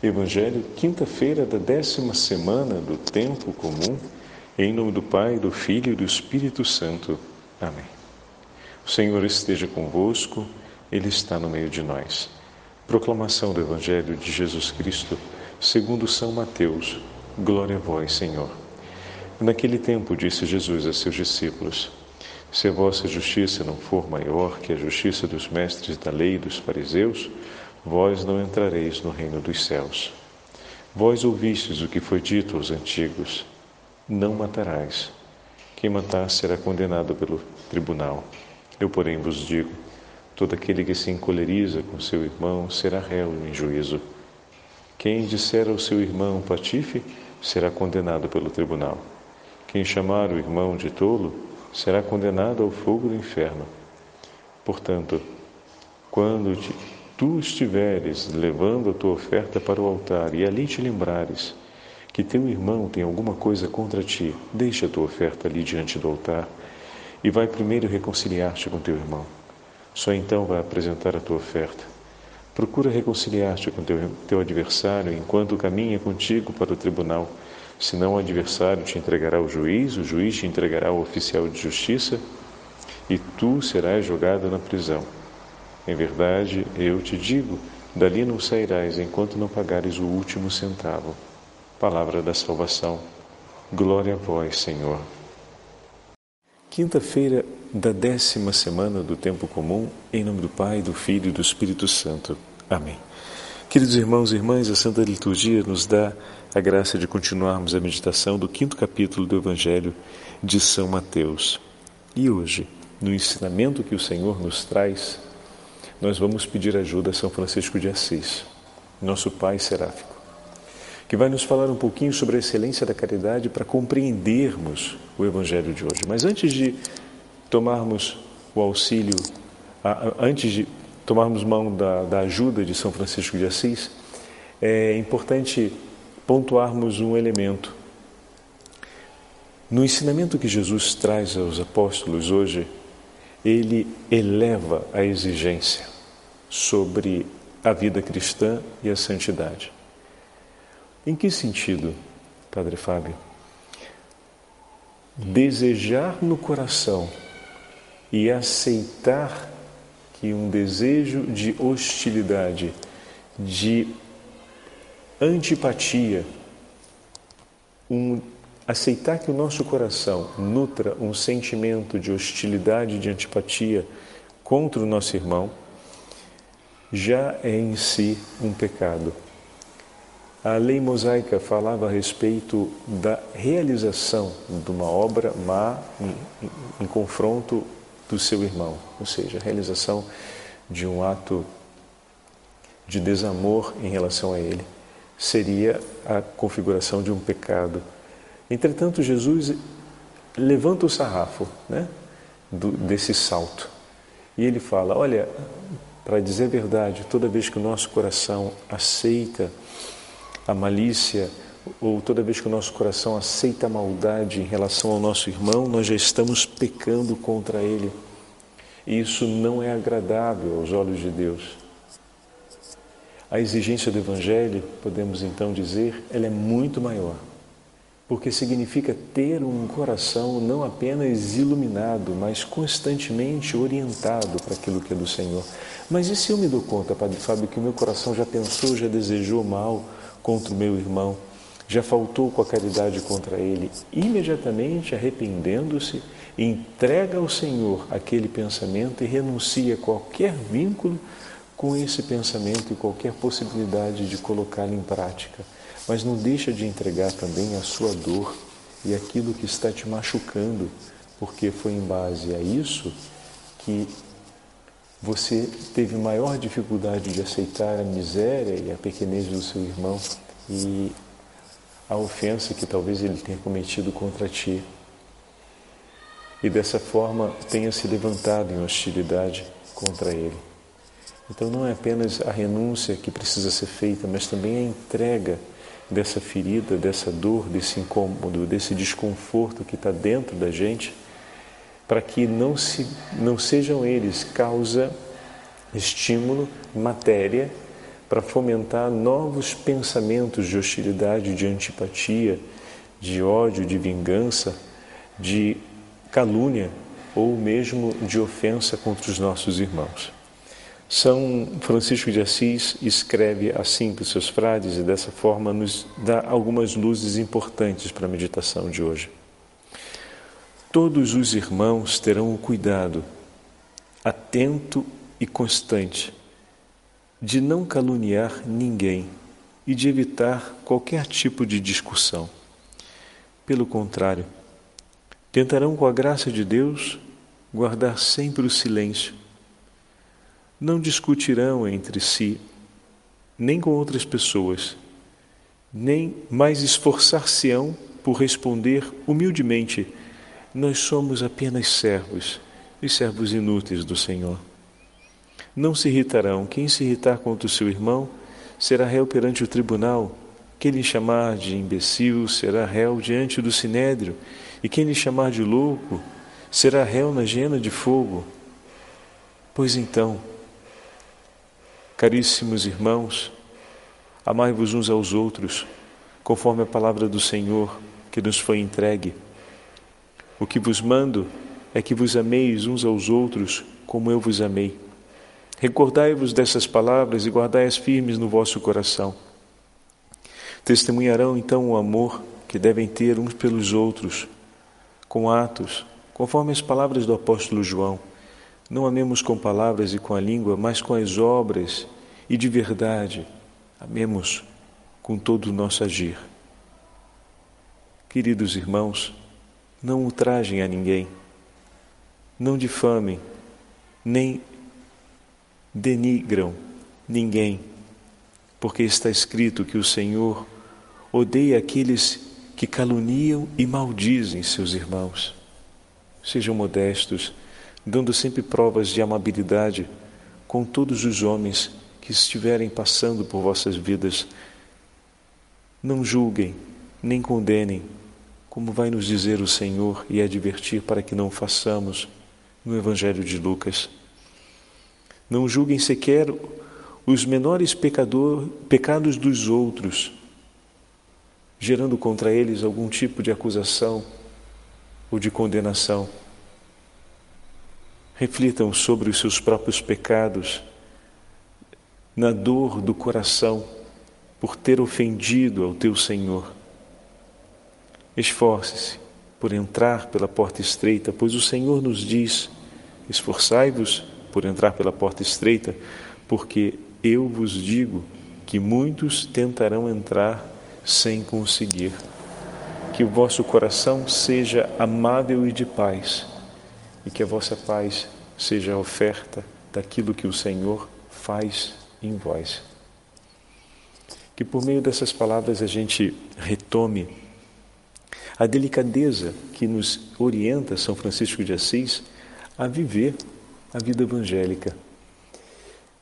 Evangelho, quinta-feira da décima semana do tempo comum, em nome do Pai, do Filho e do Espírito Santo. Amém. O Senhor esteja convosco, Ele está no meio de nós. Proclamação do Evangelho de Jesus Cristo, segundo São Mateus. Glória a vós, Senhor. Naquele tempo disse Jesus a seus discípulos: Se a vossa justiça não for maior que a justiça dos mestres da lei e dos fariseus, vós não entrareis no reino dos céus. Vós ouvistes o que foi dito aos antigos: Não matarás. Quem matar será condenado pelo tribunal. Eu, porém, vos digo: todo aquele que se encoleriza com seu irmão será réu em juízo. Quem disser ao seu irmão patife será condenado pelo tribunal. Quem chamar o irmão de tolo será condenado ao fogo do inferno. Portanto, quando te tu estiveres levando a tua oferta para o altar e ali te lembrares que teu irmão tem alguma coisa contra ti, deixa a tua oferta ali diante do altar e vai primeiro reconciliar-te com teu irmão. Só então vai apresentar a tua oferta. Procura reconciliar-te com teu, teu adversário enquanto caminha contigo para o tribunal. Senão o adversário te entregará ao juiz, o juiz te entregará ao oficial de justiça e tu serás jogado na prisão. Em verdade, eu te digo: dali não sairás enquanto não pagares o último centavo. Palavra da salvação. Glória a vós, Senhor. Quinta-feira da décima semana do tempo comum, em nome do Pai, do Filho e do Espírito Santo. Amém. Queridos irmãos e irmãs, a Santa Liturgia nos dá a graça de continuarmos a meditação do quinto capítulo do Evangelho de São Mateus. E hoje, no ensinamento que o Senhor nos traz nós vamos pedir ajuda a São Francisco de Assis, nosso Pai seráfico, que vai nos falar um pouquinho sobre a excelência da caridade para compreendermos o Evangelho de hoje. Mas antes de tomarmos o auxílio, antes de tomarmos mão da, da ajuda de São Francisco de Assis, é importante pontuarmos um elemento. No ensinamento que Jesus traz aos apóstolos hoje, ele eleva a exigência sobre a vida cristã e a santidade. Em que sentido, Padre Fábio? Desejar no coração e aceitar que um desejo de hostilidade, de antipatia, um aceitar que o nosso coração nutra um sentimento de hostilidade, de antipatia contra o nosso irmão, já é em si um pecado. A lei mosaica falava a respeito da realização de uma obra má em, em, em confronto do seu irmão, ou seja, a realização de um ato de desamor em relação a ele, seria a configuração de um pecado Entretanto, Jesus levanta o sarrafo né, do, desse salto e ele fala: Olha, para dizer a verdade, toda vez que o nosso coração aceita a malícia, ou toda vez que o nosso coração aceita a maldade em relação ao nosso irmão, nós já estamos pecando contra ele. E isso não é agradável aos olhos de Deus. A exigência do Evangelho, podemos então dizer, ela é muito maior porque significa ter um coração não apenas iluminado, mas constantemente orientado para aquilo que é do Senhor. Mas e se eu me dou conta, Padre Fábio, que o meu coração já pensou, já desejou mal contra o meu irmão, já faltou com a caridade contra ele, imediatamente arrependendo-se, entrega ao Senhor aquele pensamento e renuncia a qualquer vínculo com esse pensamento e qualquer possibilidade de colocá-lo em prática mas não deixa de entregar também a sua dor e aquilo que está te machucando, porque foi em base a isso que você teve maior dificuldade de aceitar a miséria e a pequenez do seu irmão e a ofensa que talvez ele tenha cometido contra ti. E dessa forma tenha se levantado em hostilidade contra ele. Então não é apenas a renúncia que precisa ser feita, mas também a entrega dessa ferida, dessa dor, desse incômodo, desse desconforto que está dentro da gente, para que não, se, não sejam eles causa, estímulo, matéria para fomentar novos pensamentos de hostilidade, de antipatia, de ódio, de vingança, de calúnia ou mesmo de ofensa contra os nossos irmãos. São Francisco de Assis escreve assim para os seus frades e dessa forma nos dá algumas luzes importantes para a meditação de hoje. Todos os irmãos terão o cuidado atento e constante de não caluniar ninguém e de evitar qualquer tipo de discussão. Pelo contrário, tentarão, com a graça de Deus, guardar sempre o silêncio. Não discutirão entre si, nem com outras pessoas, nem mais esforçar-se-ão por responder humildemente: Nós somos apenas servos, os servos inúteis do Senhor. Não se irritarão. Quem se irritar contra o seu irmão será réu perante o tribunal. Quem lhe chamar de imbecil será réu diante do sinédrio. E quem lhe chamar de louco será réu na gena de fogo. Pois então, caríssimos irmãos, amai-vos uns aos outros, conforme a palavra do Senhor que nos foi entregue. O que vos mando é que vos ameis uns aos outros como eu vos amei. Recordai-vos dessas palavras e guardai-as firmes no vosso coração. Testemunharão então o amor que devem ter uns pelos outros, com atos, conforme as palavras do apóstolo João. Não amemos com palavras e com a língua, mas com as obras e de verdade. Amemos com todo o nosso agir. Queridos irmãos, não ultrajem a ninguém, não difamem, nem denigram ninguém, porque está escrito que o Senhor odeia aqueles que caluniam e maldizem seus irmãos. Sejam modestos, dando sempre provas de amabilidade com todos os homens que estiverem passando por vossas vidas. Não julguem, nem condenem, como vai nos dizer o Senhor e advertir para que não façamos no Evangelho de Lucas. Não julguem sequer os menores pecador, pecados dos outros, gerando contra eles algum tipo de acusação ou de condenação. Reflitam sobre os seus próprios pecados, na dor do coração por ter ofendido ao teu Senhor. Esforce-se por entrar pela porta estreita, pois o Senhor nos diz: esforçai-vos por entrar pela porta estreita, porque eu vos digo que muitos tentarão entrar sem conseguir. Que o vosso coração seja amável e de paz, e que a vossa paz seja a oferta daquilo que o Senhor faz em vós. Que por meio dessas palavras a gente retome a delicadeza que nos orienta São Francisco de Assis a viver a vida evangélica,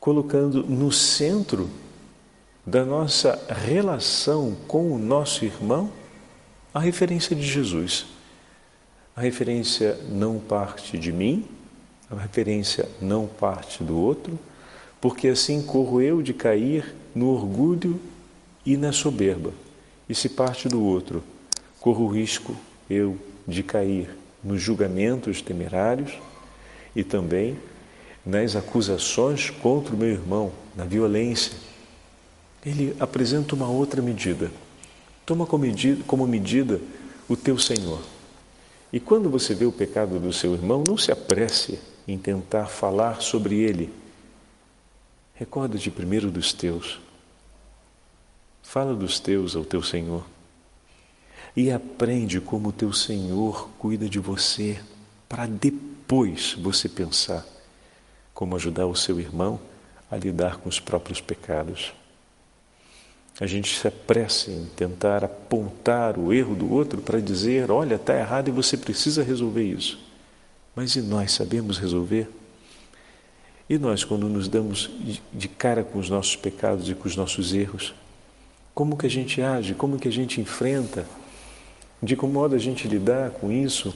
colocando no centro da nossa relação com o nosso irmão a referência de Jesus. A referência não parte de mim, a referência não parte do outro, porque assim corro eu de cair no orgulho e na soberba. E se parte do outro, corro o risco eu de cair nos julgamentos temerários e também nas acusações contra o meu irmão, na violência, ele apresenta uma outra medida. Toma como medida, como medida o teu Senhor. E quando você vê o pecado do seu irmão, não se apresse em tentar falar sobre ele. Recorda-te primeiro dos teus. Fala dos teus ao teu Senhor. E aprende como o teu Senhor cuida de você para depois você pensar como ajudar o seu irmão a lidar com os próprios pecados. A gente se apressa em tentar apontar o erro do outro para dizer: olha, está errado e você precisa resolver isso. Mas e nós sabemos resolver? E nós, quando nos damos de cara com os nossos pecados e com os nossos erros, como que a gente age? Como que a gente enfrenta? De que modo a gente lidar com isso?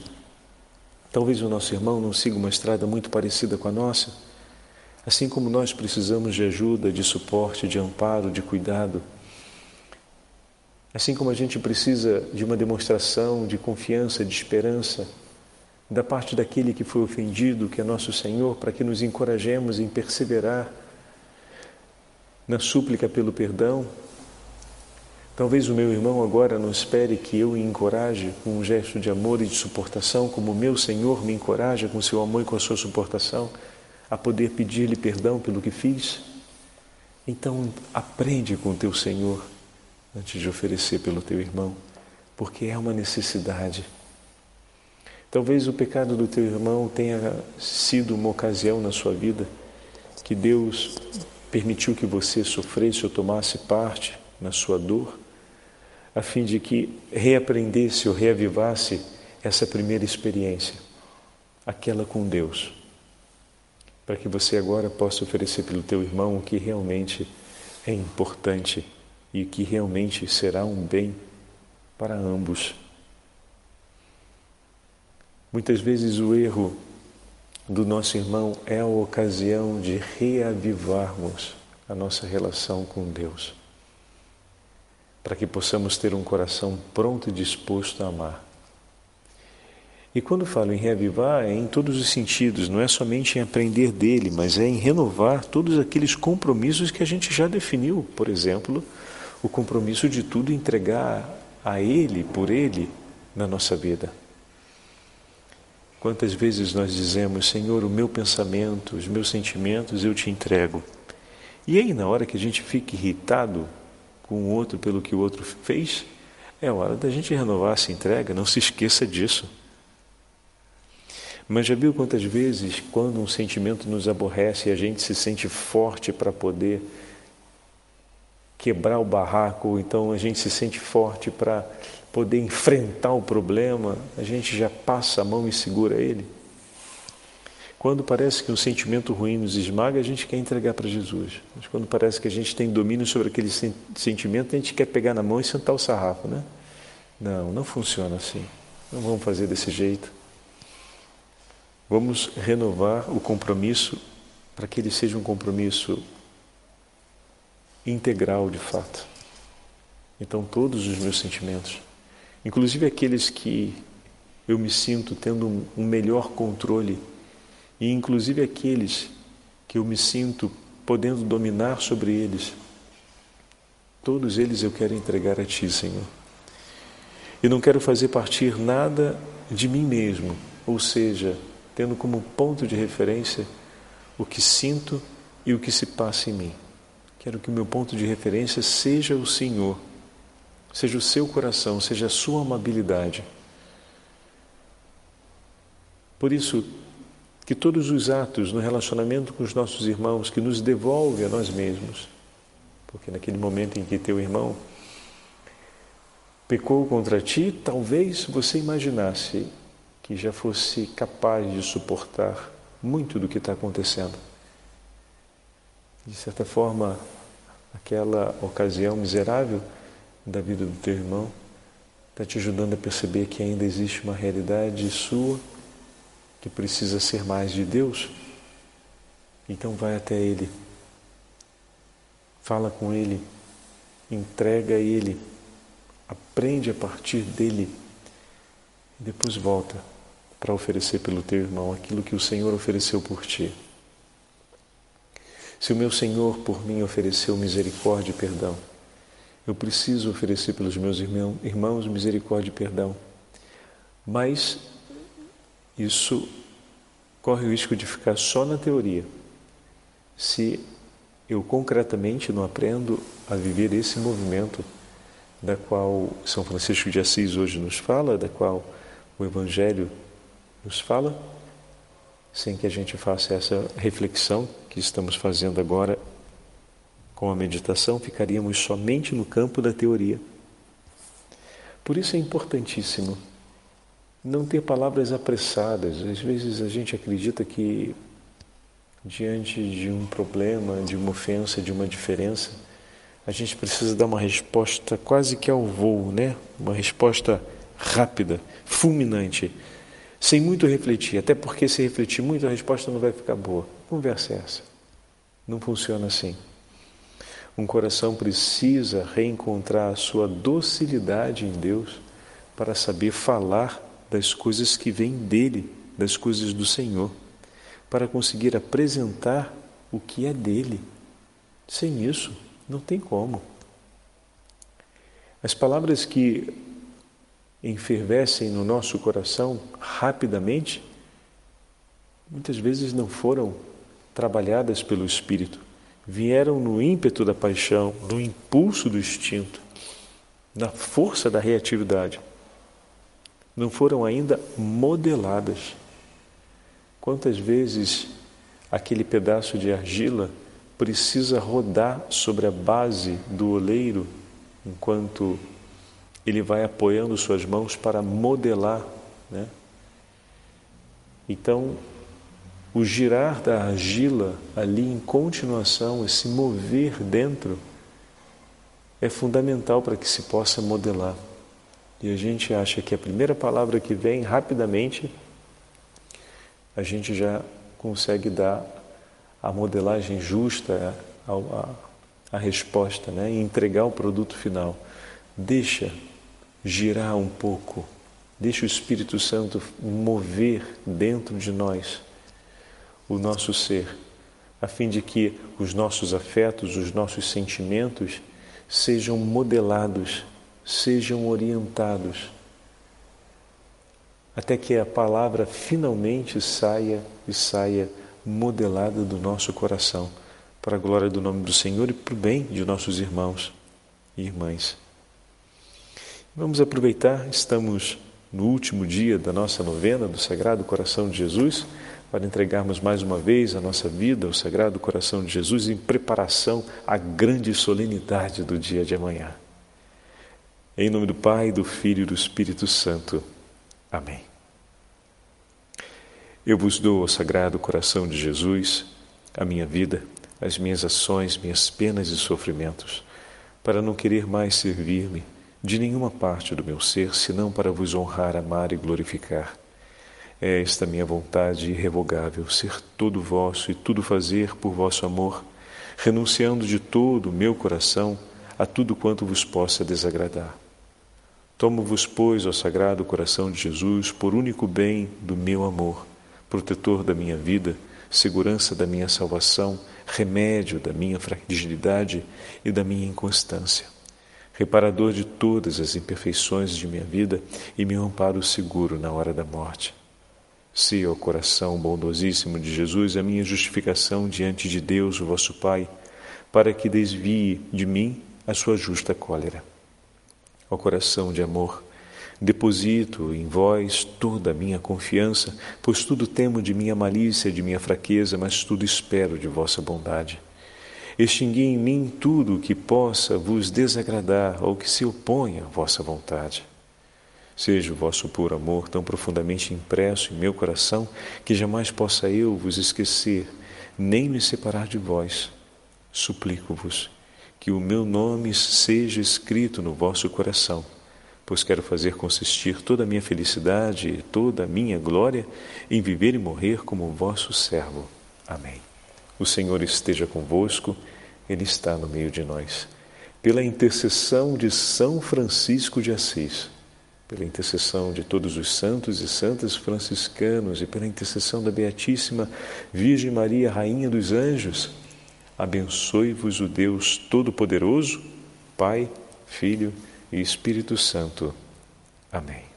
Talvez o nosso irmão não siga uma estrada muito parecida com a nossa. Assim como nós precisamos de ajuda, de suporte, de amparo, de cuidado, assim como a gente precisa de uma demonstração de confiança, de esperança da parte daquele que foi ofendido, que é nosso Senhor, para que nos encorajemos em perseverar na súplica pelo perdão. Talvez o meu irmão agora não espere que eu o encoraje com um gesto de amor e de suportação, como o meu Senhor me encoraja com seu amor e com a sua suportação a poder pedir-lhe perdão pelo que fiz? Então, aprende com o teu Senhor antes de oferecer pelo teu irmão, porque é uma necessidade. Talvez o pecado do teu irmão tenha sido uma ocasião na sua vida que Deus permitiu que você sofresse ou tomasse parte na sua dor, a fim de que reaprendesse ou reavivasse essa primeira experiência, aquela com Deus para que você agora possa oferecer pelo teu irmão o que realmente é importante e que realmente será um bem para ambos. Muitas vezes o erro do nosso irmão é a ocasião de reavivarmos a nossa relação com Deus, para que possamos ter um coração pronto e disposto a amar. E quando falo em reavivar, é em todos os sentidos, não é somente em aprender dele, mas é em renovar todos aqueles compromissos que a gente já definiu. Por exemplo, o compromisso de tudo entregar a ele, por ele, na nossa vida. Quantas vezes nós dizemos, Senhor, o meu pensamento, os meus sentimentos eu te entrego. E aí, na hora que a gente fica irritado com o outro pelo que o outro fez, é hora da gente renovar essa entrega, não se esqueça disso. Mas já viu quantas vezes, quando um sentimento nos aborrece e a gente se sente forte para poder quebrar o barraco, então a gente se sente forte para poder enfrentar o problema, a gente já passa a mão e segura ele? Quando parece que um sentimento ruim nos esmaga, a gente quer entregar para Jesus. Mas quando parece que a gente tem domínio sobre aquele sentimento, a gente quer pegar na mão e sentar o sarrafo, né? Não, não funciona assim. Não vamos fazer desse jeito. Vamos renovar o compromisso para que ele seja um compromisso integral de fato. Então, todos os meus sentimentos, inclusive aqueles que eu me sinto tendo um melhor controle, e inclusive aqueles que eu me sinto podendo dominar sobre eles, todos eles eu quero entregar a Ti, Senhor. E não quero fazer partir nada de mim mesmo, ou seja, tendo como ponto de referência o que sinto e o que se passa em mim. Quero que o meu ponto de referência seja o Senhor, seja o seu coração, seja a sua amabilidade. Por isso, que todos os atos no relacionamento com os nossos irmãos que nos devolve a nós mesmos, porque naquele momento em que teu irmão pecou contra ti, talvez você imaginasse que já fosse capaz de suportar muito do que está acontecendo. De certa forma, aquela ocasião miserável da vida do teu irmão está te ajudando a perceber que ainda existe uma realidade sua que precisa ser mais de Deus. Então vai até Ele, fala com Ele, entrega a Ele, aprende a partir dele e depois volta para oferecer pelo teu irmão aquilo que o Senhor ofereceu por ti. Se o meu Senhor por mim ofereceu misericórdia e perdão, eu preciso oferecer pelos meus irmãos misericórdia e perdão. Mas isso corre o risco de ficar só na teoria. Se eu concretamente não aprendo a viver esse movimento da qual São Francisco de Assis hoje nos fala, da qual o Evangelho nos fala, sem que a gente faça essa reflexão que estamos fazendo agora com a meditação, ficaríamos somente no campo da teoria. Por isso é importantíssimo não ter palavras apressadas. Às vezes a gente acredita que diante de um problema, de uma ofensa, de uma diferença, a gente precisa dar uma resposta quase que ao voo, né? Uma resposta rápida, fulminante sem muito refletir, até porque se refletir muito a resposta não vai ficar boa. Conversa é essa. Não funciona assim. Um coração precisa reencontrar a sua docilidade em Deus para saber falar das coisas que vêm dele, das coisas do Senhor, para conseguir apresentar o que é dele. Sem isso, não tem como. As palavras que enfervescem no nosso coração rapidamente, muitas vezes não foram trabalhadas pelo Espírito, vieram no ímpeto da paixão, no impulso do instinto, na força da reatividade. Não foram ainda modeladas. Quantas vezes aquele pedaço de argila precisa rodar sobre a base do oleiro enquanto ele vai apoiando suas mãos para modelar, né? Então, o girar da argila ali em continuação, esse mover dentro, é fundamental para que se possa modelar. E a gente acha que a primeira palavra que vem rapidamente, a gente já consegue dar a modelagem justa, a, a, a resposta, né? e entregar o produto final. Deixa girar um pouco, deixa o Espírito Santo mover dentro de nós o nosso ser, a fim de que os nossos afetos, os nossos sentimentos sejam modelados, sejam orientados, até que a palavra finalmente saia e saia modelada do nosso coração, para a glória do nome do Senhor e para o bem de nossos irmãos e irmãs. Vamos aproveitar, estamos no último dia da nossa novena do Sagrado Coração de Jesus, para entregarmos mais uma vez a nossa vida ao Sagrado Coração de Jesus em preparação à grande solenidade do dia de amanhã. Em nome do Pai, do Filho e do Espírito Santo. Amém. Eu vos dou, ao Sagrado Coração de Jesus, a minha vida, as minhas ações, minhas penas e sofrimentos, para não querer mais servir-me de nenhuma parte do meu ser, senão para vos honrar, amar e glorificar. É esta minha vontade irrevogável, ser todo vosso e tudo fazer por vosso amor, renunciando de todo o meu coração a tudo quanto vos possa desagradar. Tomo-vos, pois, ao Sagrado Coração de Jesus, por único bem do meu amor, protetor da minha vida, segurança da minha salvação, remédio da minha fragilidade e da minha inconstância reparador de todas as imperfeições de minha vida e meu amparo seguro na hora da morte. Se, ó coração bondosíssimo de Jesus, a minha justificação diante de Deus, o vosso Pai, para que desvie de mim a sua justa cólera. Ó coração de amor, deposito em vós toda a minha confiança, pois tudo temo de minha malícia, de minha fraqueza, mas tudo espero de vossa bondade extingui em mim tudo o que possa vos desagradar ou que se oponha à vossa vontade. Seja o vosso puro amor tão profundamente impresso em meu coração que jamais possa eu vos esquecer, nem me separar de vós. Suplico-vos que o meu nome seja escrito no vosso coração, pois quero fazer consistir toda a minha felicidade e toda a minha glória em viver e morrer como vosso servo. Amém. O Senhor esteja convosco, Ele está no meio de nós. Pela intercessão de São Francisco de Assis, pela intercessão de todos os santos e santas franciscanos e pela intercessão da Beatíssima Virgem Maria, Rainha dos Anjos, abençoe-vos o Deus Todo-Poderoso, Pai, Filho e Espírito Santo. Amém.